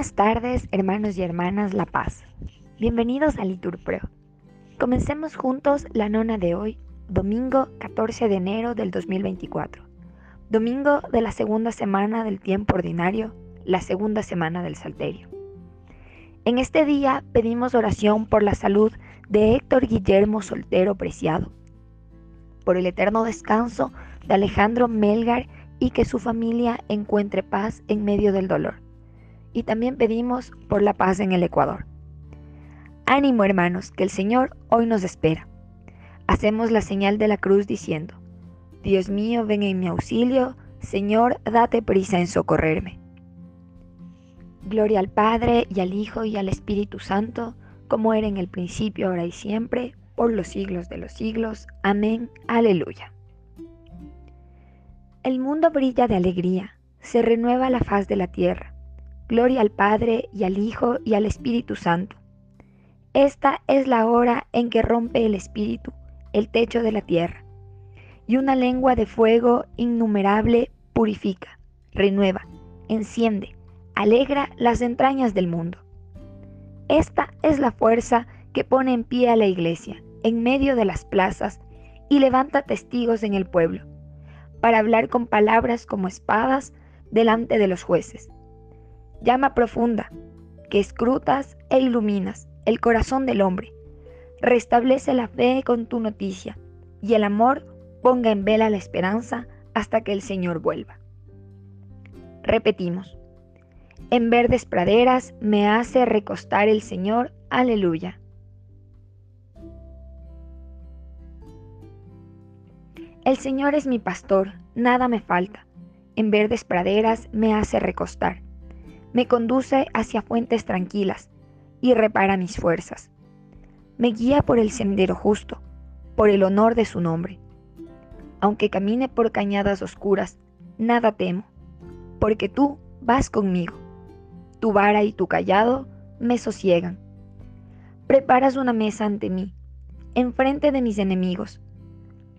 Buenas tardes, hermanos y hermanas La Paz. Bienvenidos a Liturpro. Comencemos juntos la nona de hoy, domingo 14 de enero del 2024. Domingo de la segunda semana del tiempo ordinario, la segunda semana del Salterio. En este día pedimos oración por la salud de Héctor Guillermo Soltero Preciado, por el eterno descanso de Alejandro Melgar y que su familia encuentre paz en medio del dolor. Y también pedimos por la paz en el Ecuador. Ánimo hermanos, que el Señor hoy nos espera. Hacemos la señal de la cruz diciendo, Dios mío, ven en mi auxilio, Señor, date prisa en socorrerme. Gloria al Padre y al Hijo y al Espíritu Santo, como era en el principio, ahora y siempre, por los siglos de los siglos. Amén. Aleluya. El mundo brilla de alegría, se renueva la faz de la tierra. Gloria al Padre y al Hijo y al Espíritu Santo. Esta es la hora en que rompe el Espíritu el techo de la tierra, y una lengua de fuego innumerable purifica, renueva, enciende, alegra las entrañas del mundo. Esta es la fuerza que pone en pie a la iglesia, en medio de las plazas, y levanta testigos en el pueblo para hablar con palabras como espadas delante de los jueces. Llama profunda, que escrutas e iluminas el corazón del hombre. Restablece la fe con tu noticia, y el amor ponga en vela la esperanza hasta que el Señor vuelva. Repetimos, en verdes praderas me hace recostar el Señor, aleluya. El Señor es mi pastor, nada me falta. En verdes praderas me hace recostar. Me conduce hacia fuentes tranquilas y repara mis fuerzas. Me guía por el sendero justo, por el honor de su nombre. Aunque camine por cañadas oscuras, nada temo, porque tú vas conmigo. Tu vara y tu callado me sosiegan. Preparas una mesa ante mí, enfrente de mis enemigos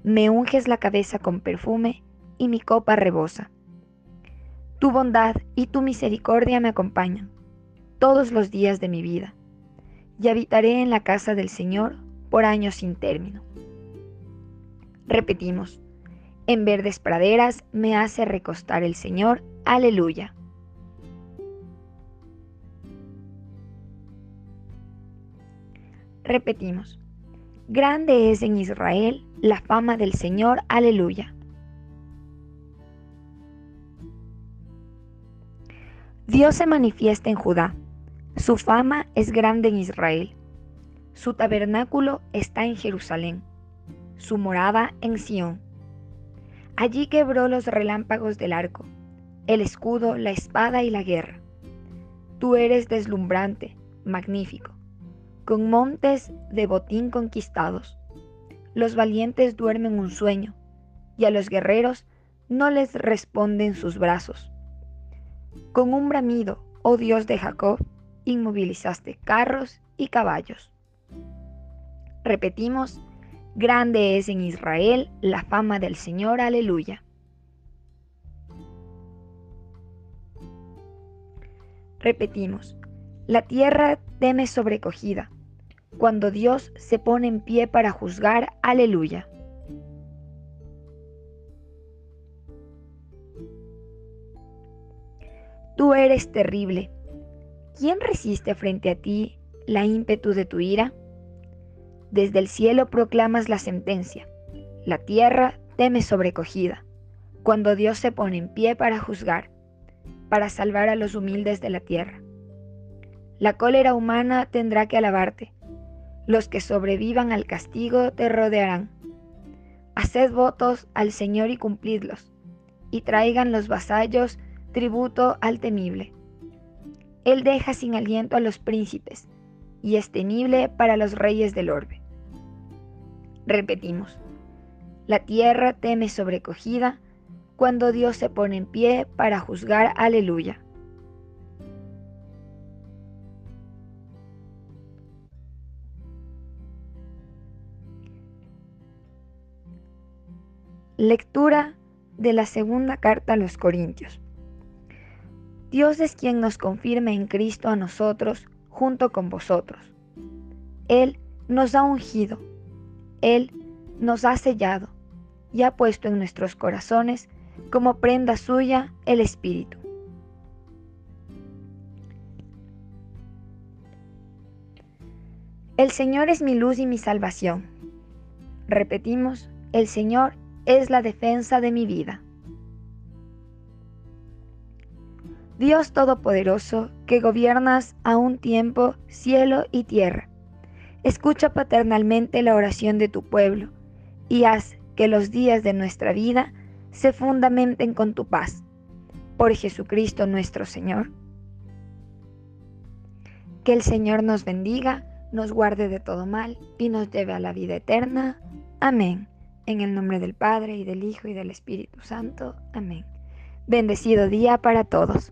me unges la cabeza con perfume y mi copa rebosa. Tu bondad y tu misericordia me acompañan todos los días de mi vida, y habitaré en la casa del Señor por años sin término. Repetimos, en verdes praderas me hace recostar el Señor, aleluya. Repetimos, Grande es en Israel la fama del Señor. Aleluya. Dios se manifiesta en Judá. Su fama es grande en Israel. Su tabernáculo está en Jerusalén. Su morada en Sión. Allí quebró los relámpagos del arco, el escudo, la espada y la guerra. Tú eres deslumbrante, magnífico con montes de botín conquistados. Los valientes duermen un sueño, y a los guerreros no les responden sus brazos. Con un bramido, oh Dios de Jacob, inmovilizaste carros y caballos. Repetimos, grande es en Israel la fama del Señor, aleluya. Repetimos, la tierra teme sobrecogida, cuando Dios se pone en pie para juzgar, aleluya. Eres terrible. ¿Quién resiste frente a ti la ímpetu de tu ira? Desde el cielo proclamas la sentencia. La tierra teme sobrecogida, cuando Dios se pone en pie para juzgar, para salvar a los humildes de la tierra. La cólera humana tendrá que alabarte. Los que sobrevivan al castigo te rodearán. Haced votos al Señor y cumplidlos, y traigan los vasallos tributo al temible. Él deja sin aliento a los príncipes, y es temible para los reyes del orbe. Repetimos, la tierra teme sobrecogida cuando Dios se pone en pie para juzgar, aleluya. Lectura de la segunda carta a los Corintios. Dios es quien nos confirma en Cristo a nosotros junto con vosotros. Él nos ha ungido, Él nos ha sellado y ha puesto en nuestros corazones como prenda suya el Espíritu. El Señor es mi luz y mi salvación. Repetimos, el Señor es la defensa de mi vida. Dios Todopoderoso, que gobiernas a un tiempo cielo y tierra, escucha paternalmente la oración de tu pueblo y haz que los días de nuestra vida se fundamenten con tu paz. Por Jesucristo nuestro Señor. Que el Señor nos bendiga, nos guarde de todo mal y nos lleve a la vida eterna. Amén. En el nombre del Padre y del Hijo y del Espíritu Santo. Amén. Bendecido día para todos.